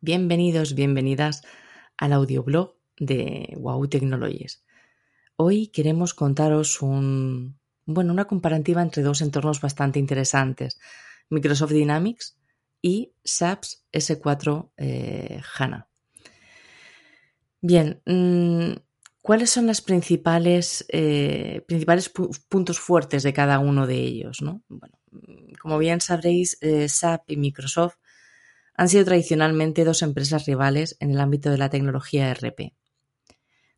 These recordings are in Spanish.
Bienvenidos, bienvenidas al audioblog de Wow Technologies. Hoy queremos contaros una comparativa entre dos entornos bastante interesantes, Microsoft Dynamics y SAP S4 eh, HANA. Bien, mm, ¿cuáles son los principales, eh, principales puntos fuertes de cada uno de ellos? Bueno, como bien sabréis, eh, SAP y Microsoft han sido tradicionalmente dos empresas rivales en el ámbito de la tecnología RP.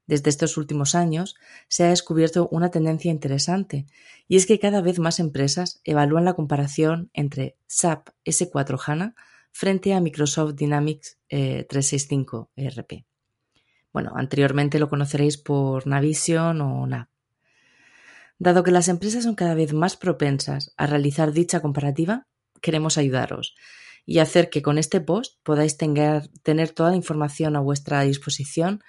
Desde estos últimos años se ha descubierto una tendencia interesante y es que cada vez más empresas evalúan la comparación entre SAP S4 HANA frente a Microsoft Dynamics 365 eh, ERP. Bueno, anteriormente lo conoceréis por Navision o NAV. Dado que las empresas son cada vez más propensas a realizar dicha comparativa, queremos ayudaros y hacer que con este post podáis tener, toda la información a vuestra disposición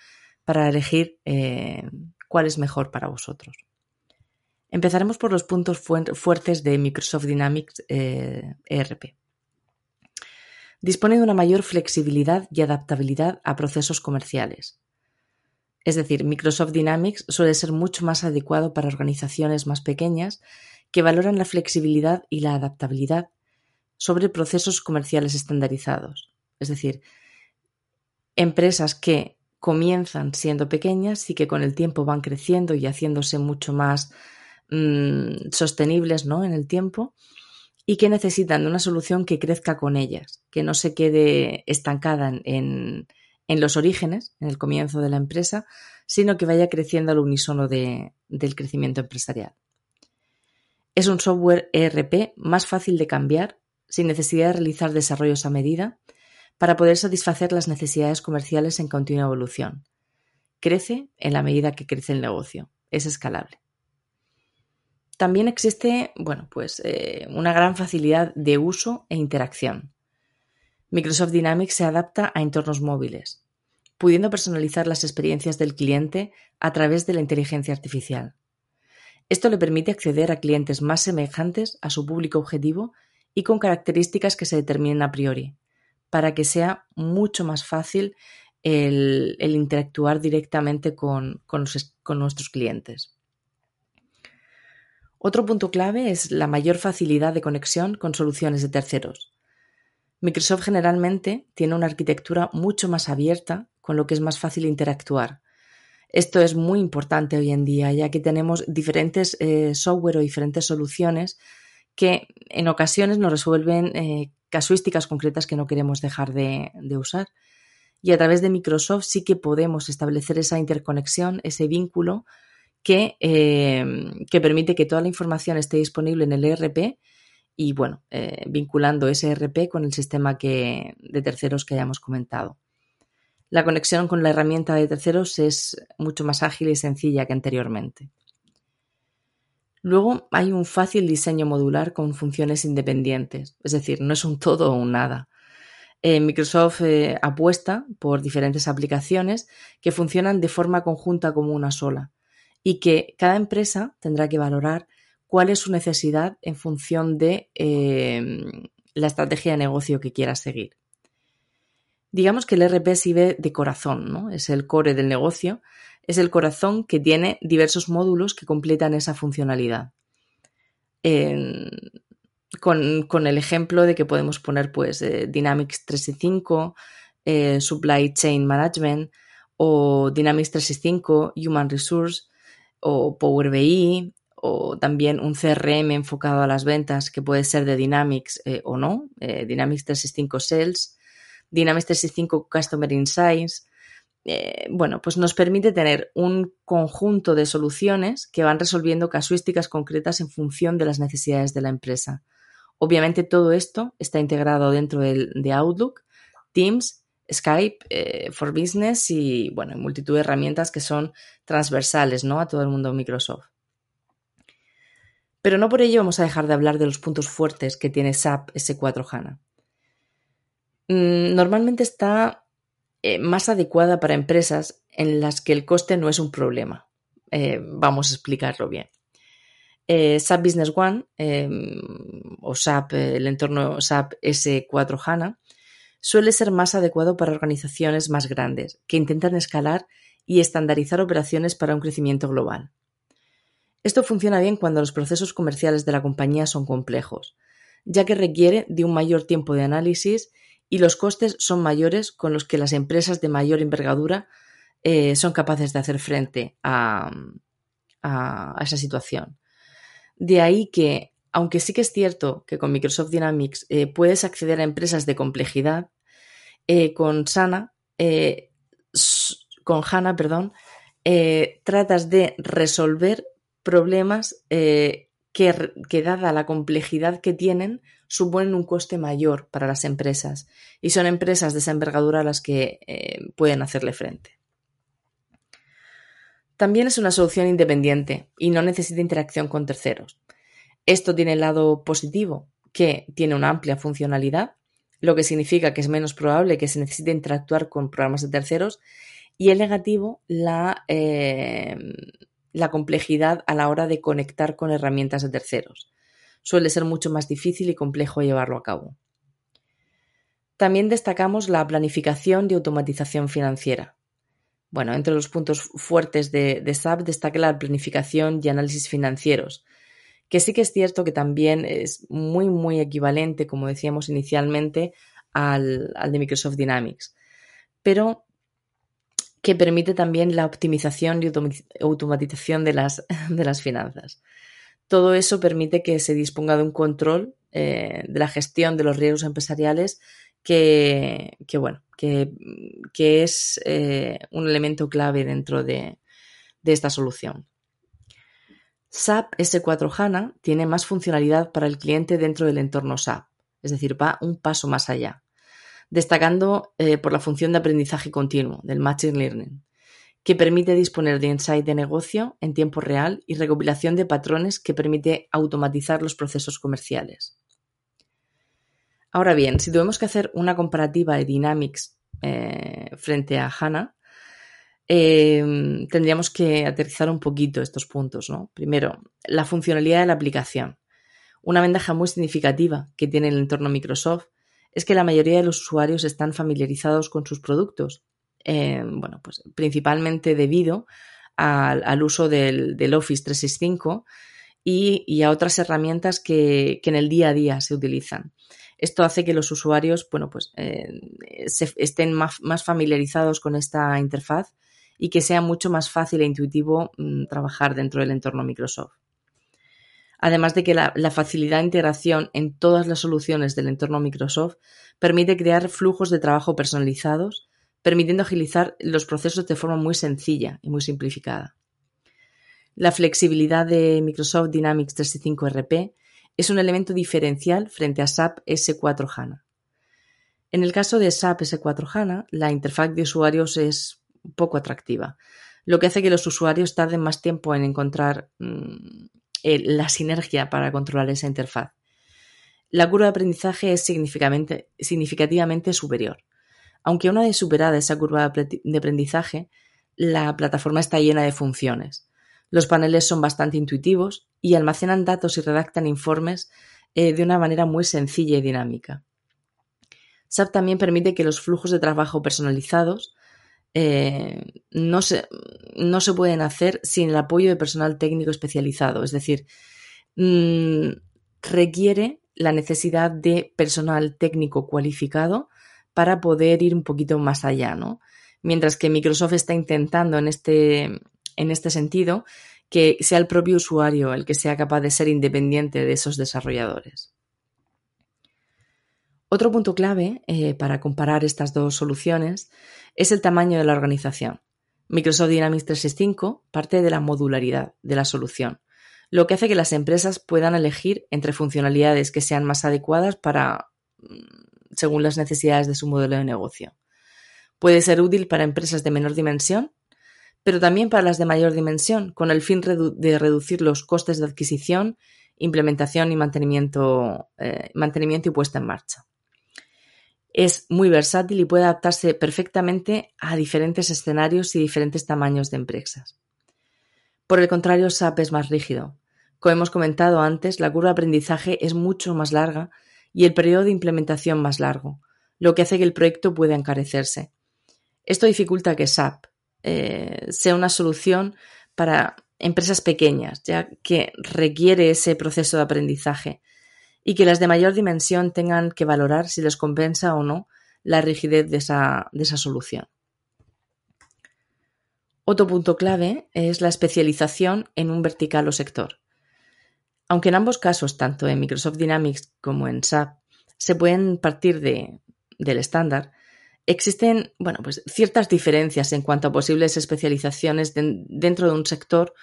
para elegir eh, cuál es mejor para vosotros. Empezaremos por los puntos fuertes de Microsoft Dynamics ERP. Eh, e Dispone de una mayor flexibilidad y adaptabilidad a procesos comerciales. Es decir, Microsoft Dynamics suele ser mucho más adecuado para organizaciones más pequeñas que valoran la flexibilidad y la adaptabilidad sobre procesos comerciales estandarizados. Es decir, empresas que comienzan siendo pequeñas y que con el tiempo van creciendo y haciéndose mucho más mm, sostenibles ¿no? en el tiempo y que necesitan de una solución que crezca con ellas, que no se quede estancada en, los orígenes, en el comienzo de la empresa, sino que vaya creciendo al unísono del crecimiento empresarial. Es un software ERP más fácil de cambiar sin necesidad de realizar desarrollos a medida, para poder satisfacer las necesidades comerciales en continua evolución. Crece en la medida que crece el negocio. Es escalable. También existe, bueno, pues eh, una gran facilidad de uso e interacción. Microsoft Dynamics se adapta a entornos móviles, pudiendo personalizar las experiencias del cliente a través de la inteligencia artificial. Esto le permite acceder a clientes más semejantes a su público objetivo y con características que se determinen a priori, para que sea mucho más fácil el, interactuar directamente con, nuestros clientes. Otro punto clave es la mayor facilidad de conexión con soluciones de terceros. Microsoft generalmente tiene una arquitectura mucho más abierta, con lo que es más fácil interactuar. Esto es muy importante hoy en día, ya que tenemos diferentes eh, software o diferentes soluciones que en ocasiones nos resuelven eh, casuísticas concretas que no queremos dejar de, usar. Y a través de Microsoft sí que podemos establecer esa interconexión, ese vínculo que, eh, que permite que toda la información esté disponible en el ERP y, bueno, eh, vinculando ese ERP con el sistema que, de terceros que hayamos comentado. La conexión con la herramienta de terceros es mucho más ágil y sencilla que anteriormente. Luego hay un fácil diseño modular con funciones independientes, es decir, no es un todo o un nada. Eh, Microsoft eh, apuesta por diferentes aplicaciones que funcionan de forma conjunta como una sola y que cada empresa tendrá que valorar cuál es su necesidad en función de eh, la estrategia de negocio que quiera seguir. Digamos que el RP sirve de corazón, ¿no? es el core del negocio es el corazón que tiene diversos módulos que completan esa funcionalidad. con, el ejemplo de que podemos poner pues, eh, Dynamics 365, eh, Supply Chain Management o Dynamics 365, Human Resource o Power BI o también un CRM enfocado a las ventas que puede ser de Dynamics eh, o no, Dynamics 365 Sales, Dynamics 365 Customer Insights, eh, bueno, pues nos permite tener un conjunto de soluciones que van resolviendo casuísticas concretas en función de las necesidades de la empresa. Obviamente todo esto está integrado dentro de, Outlook, Teams, Skype eh, for Business y bueno, multitud de herramientas que son transversales ¿no? a todo el mundo Microsoft. Pero no por ello vamos a dejar de hablar de los puntos fuertes que tiene SAP S4 HANA. Normalmente está eh, más adecuada para empresas en las que el coste no es un problema. Eh, vamos a explicarlo bien. Eh, SAP Business One em, o SAP, el entorno SAP S4 HANA, suele ser más adecuado para organizaciones más grandes, que intentan escalar y estandarizar operaciones para un crecimiento global. Esto funciona bien cuando los procesos comerciales de la compañía son complejos, ya que requiere de un mayor tiempo de análisis y los costes son mayores con los que las empresas de mayor envergadura eh, son capaces de hacer frente a, esa situación. De ahí que, aunque sí que es cierto que con Microsoft Dynamics eh, puedes acceder a empresas de complejidad, eh, con Sana, con HANA, perdón, tratas de resolver problemas que, dada la complejidad que tienen, suponen un coste mayor para las empresas y son empresas de esa envergadura las que eh, pueden hacerle frente. También es una solución independiente y no necesita interacción con terceros. Esto tiene el lado positivo, que tiene una amplia funcionalidad, lo que significa que es menos probable que se necesite interactuar con programas de terceros, y el negativo, la, eh, la complejidad a la hora de conectar con herramientas de terceros suele ser mucho más difícil y complejo llevarlo a cabo. También destacamos la planificación y automatización financiera. Bueno, entre los puntos fuertes de, SAP destaca la planificación y análisis financieros, que sí que es cierto que también es muy, muy equivalente, como decíamos inicialmente, al, al de Microsoft Dynamics, pero que permite también la optimización y automatización de las, de las finanzas. Todo eso permite que se disponga de un control eh, de la gestión de los riesgos empresariales que, bueno, que, es eh, un elemento clave dentro de, esta solución. SAP S4 HANA tiene más funcionalidad para el cliente dentro del entorno SAP, es decir, va un paso más allá, destacando eh, por la función de aprendizaje continuo, del Machine Learning, que permite disponer de insight de negocio en tiempo real y recopilación de patrones que permite automatizar los procesos comerciales. Ahora bien, si tuvimos que hacer una comparativa de Dynamics eh, frente a HANA, eh, tendríamos que aterrizar un poquito estos puntos. ¿no? Primero, la funcionalidad de la aplicación. Una ventaja muy significativa que tiene el entorno Microsoft es que la mayoría de los usuarios están familiarizados con sus productos eh, bueno, pues principalmente debido al, uso del, Office 365 y, a otras herramientas que, en el día a día se utilizan. Esto hace que los usuarios, bueno, pues eh, estén más, familiarizados con esta interfaz y que sea mucho más fácil e intuitivo mm, trabajar dentro del entorno Microsoft. Además de que la, facilidad de integración en todas las soluciones del entorno Microsoft permite crear flujos de trabajo personalizados permitiendo agilizar los procesos de forma muy sencilla y muy simplificada. La flexibilidad de Microsoft Dynamics 365 RP es un elemento diferencial frente a SAP S4 HANA. En el caso de SAP S4 HANA, la interfaz de usuarios es poco atractiva, lo que hace que los usuarios tarden más tiempo en encontrar mm, la sinergia para controlar esa interfaz. La curva de aprendizaje es significativamente superior. Aunque una vez superada esa curva de aprendizaje, la plataforma está llena de funciones. Los paneles son bastante intuitivos y almacenan datos y redactan informes eh, de una manera muy sencilla y dinámica. SAP también permite que los flujos de trabajo personalizados eh, no, se, no, se, pueden hacer sin el apoyo de personal técnico especializado, es decir, mm, requiere la necesidad de personal técnico cualificado para poder ir un poquito más allá, ¿no? Mientras que Microsoft está intentando en este, en este sentido que sea el propio usuario el que sea capaz de ser independiente de esos desarrolladores. Otro punto clave eh, para comparar estas dos soluciones es el tamaño de la organización. Microsoft Dynamics 365 parte de la modularidad de la solución, lo que hace que las empresas puedan elegir entre funcionalidades que sean más adecuadas para mm, según las necesidades de su modelo de negocio. Puede ser útil para empresas de menor dimensión, pero también para las de mayor dimensión, con el fin de reducir los costes de adquisición, implementación y mantenimiento, eh, mantenimiento y puesta en marcha. Es muy versátil y puede adaptarse perfectamente a diferentes escenarios y diferentes tamaños de empresas. Por el contrario, SAP es más rígido. Como hemos comentado antes, la curva de aprendizaje es mucho más larga y el periodo de implementación más largo, lo que hace que el proyecto pueda encarecerse. Esto dificulta que SAP eh, sea una solución para empresas pequeñas, ya que requiere ese proceso de aprendizaje y que las de mayor dimensión tengan que valorar si les compensa o no la rigidez de esa, de esa solución. Otro punto clave es la especialización en un vertical o sector. Aunque en ambos casos, tanto en Microsoft Dynamics como en SAP, se pueden partir de, del estándar, existen bueno, pues ciertas diferencias en cuanto a posibles especializaciones dentro de un sector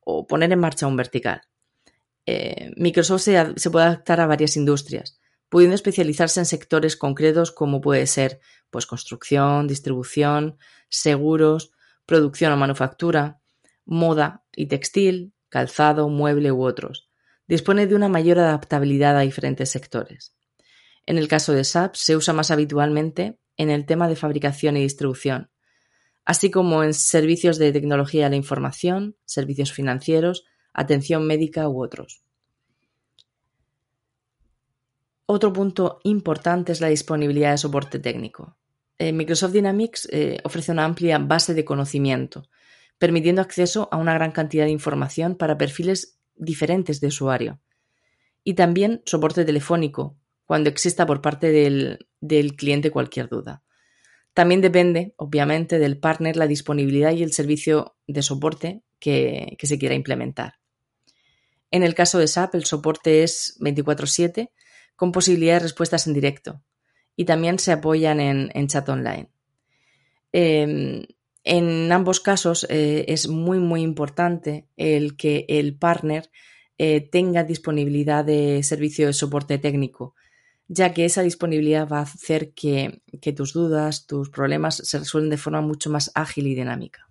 o poner en marcha un vertical. Eh, Microsoft se, se, puede adaptar a varias industrias, pudiendo especializarse en sectores concretos como puede ser pues, construcción, distribución, seguros, producción o manufactura, moda y textil, calzado, mueble u otros. Dispone de una mayor adaptabilidad a diferentes sectores. En el caso de SAP se usa más habitualmente en el tema de fabricación y distribución, así como en servicios de tecnología de la información, servicios financieros, atención médica u otros. Otro punto importante es la disponibilidad de soporte técnico. Eh, Microsoft Dynamics eh, ofrece una amplia base de conocimiento, permitiendo acceso a una gran cantidad de información para perfiles diferentes de usuario. Y también soporte telefónico, cuando exista por parte del, cliente cualquier duda. También depende, obviamente, del partner la disponibilidad y el servicio de soporte que, se quiera implementar. En el caso de SAP, el soporte es 24/7 con posibilidad de respuestas en directo y también se apoyan en, chat online. Em, en ambos casos eh, es muy muy importante el que el partner eh, tenga disponibilidad de servicio de soporte técnico ya que esa disponibilidad va a hacer que, tus dudas, tus problemas se resuelven de forma mucho más ágil y dinámica.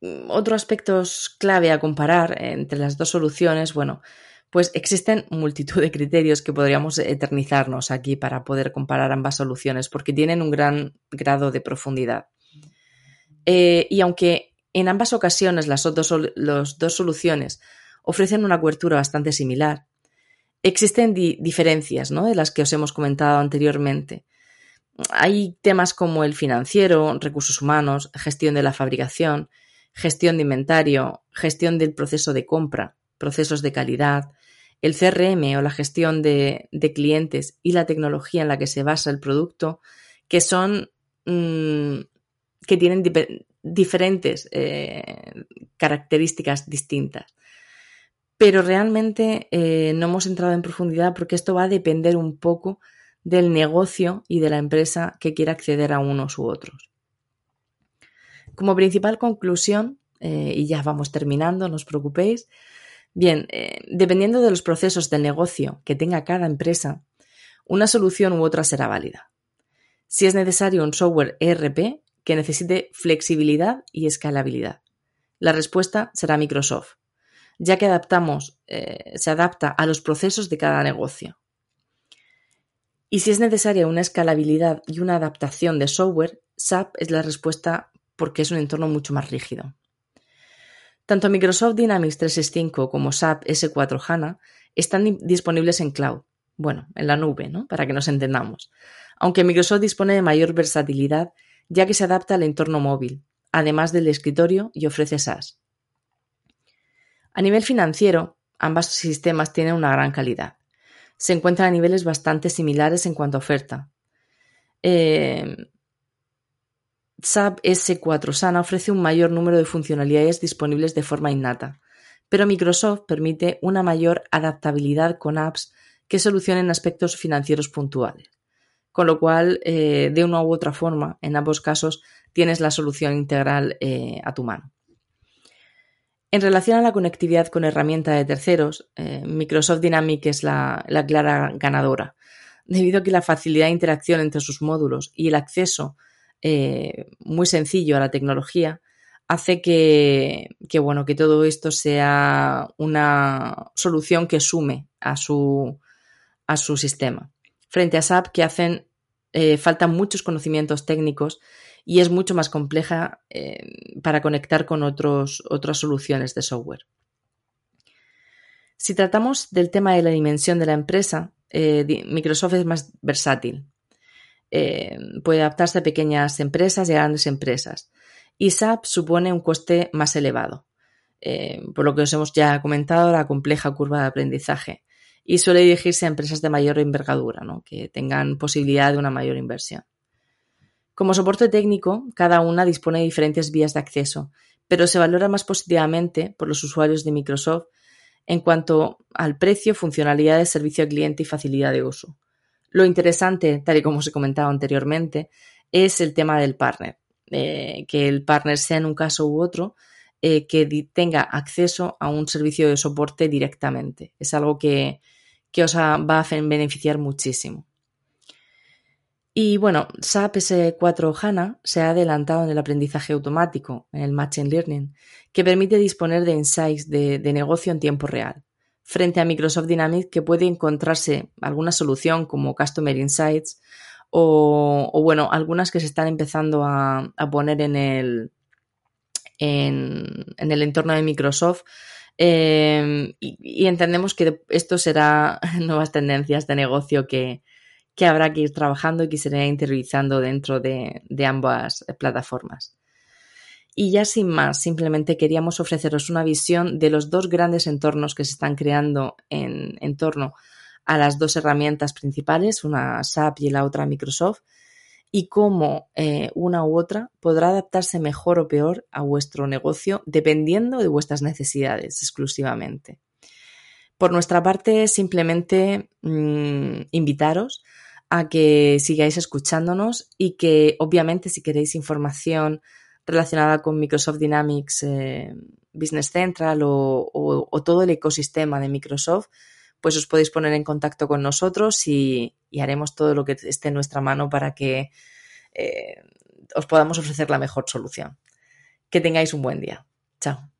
Mm, Otro aspecto clave a comparar entre las dos soluciones, bueno, pues existen multitud de criterios que podríamos eternizarnos aquí para poder comparar ambas soluciones porque tienen un gran grado de profundidad. Eh, y aunque en ambas ocasiones las dos, dos soluciones ofrecen una cobertura bastante similar, Existen diferencias, ¿no? De las que os hemos comentado anteriormente. Hay temas como el financiero, recursos humanos, gestión de la fabricación, gestión de inventario, gestión del proceso de compra, procesos de calidad, el CRM o la gestión de, clientes y la tecnología en la que se basa el producto, que son mm, que tienen diferentes eh, características distintas pero realmente eh, no hemos entrado en profundidad porque esto va a depender un poco del negocio y de la empresa que quiera acceder a unos u otros. Como principal conclusión, eh, y ya vamos terminando, no os preocupéis, bien, eh, dependiendo de los procesos del negocio que tenga cada empresa, una solución u otra será válida. Si es necesario un software ERP que necesite flexibilidad y escalabilidad, la respuesta será Microsoft ya que adaptamos, eh, se adapta a los procesos de cada negocio. Y si es necesaria una escalabilidad y una adaptación de software, SAP es la respuesta porque es un entorno mucho más rígido. Tanto Microsoft Dynamics 365 como SAP S4 HANA están disponibles en cloud, bueno, en la nube, ¿no? Para que nos entendamos. Aunque Microsoft dispone de mayor versatilidad, ya que se adapta al entorno móvil, además del escritorio y ofrece SaaS. A nivel financiero, ambos sistemas tienen una gran calidad. Se encuentran a niveles bastante similares en cuanto a oferta. Eh, SAP S4 SANA ofrece un mayor número de funcionalidades disponibles de forma innata, pero Microsoft permite una mayor adaptabilidad con apps que solucionen aspectos financieros puntuales. Con lo cual, eh, de una u otra forma, en ambos casos, tienes la solución integral eh, a tu mano. En relación a la conectividad con herramienta de terceros, eh, Microsoft Dynamics es la, clara ganadora, debido a que la facilidad de interacción entre sus módulos y el acceso eh, muy sencillo a la tecnología hace que, bueno, que todo esto sea una solución que sume a su, a su sistema. Frente a SAP, que hacen eh, faltan muchos conocimientos técnicos y es mucho más compleja eh, para conectar con otros, otras soluciones de software. Si tratamos del tema de la dimensión de la empresa, Microsoft es más versátil. Eh, puede adaptarse a pequeñas empresas y a grandes empresas. Y SAP supone un coste más elevado, eh, por lo que os hemos ya comentado la compleja curva de aprendizaje. Y suele dirigirse a empresas de mayor envergadura, que tengan posibilidad de una mayor inversión. Como soporte técnico, cada una dispone de diferentes vías de acceso, pero se valora más positivamente por los usuarios de Microsoft en cuanto al precio, funcionalidad de servicio al cliente y facilidad de uso. Lo interesante, tal y como os he comentado anteriormente, es el tema del partner. Eh, que el partner sea en un caso u otro, eh, que tenga acceso a un servicio de soporte directamente. Es algo que, que os va a beneficiar muchísimo. Y bueno, SAP S4 HANA se ha adelantado en el aprendizaje automático, en el Machine Learning, que permite disponer de insights de, negocio en tiempo real, frente a Microsoft Dynamics que puede encontrarse alguna solución como Customer Insights o, bueno, algunas que se están empezando a, poner en el, en, el entorno de Microsoft. Eh, y, entendemos que esto será nuevas tendencias de negocio que, que habrá que ir trabajando y que se irá interiorizando dentro de, ambas plataformas. Y ya sin más, simplemente queríamos ofreceros una visión de los dos grandes entornos que se están creando en, torno a las dos herramientas principales, una SAP y la otra Microsoft, y cómo eh, una u otra podrá adaptarse mejor o peor a vuestro negocio dependiendo de vuestras necesidades exclusivamente. Por nuestra parte, simplemente mm, invitaros a que sigáis escuchándonos y que obviamente si queréis información relacionada con Microsoft Dynamics eh, Business Central o, todo el ecosistema de Microsoft, pues os podéis poner en contacto con nosotros y, haremos todo lo que esté en nuestra mano para que eh, os podamos ofrecer la mejor solución. Que tengáis un buen día. Chao.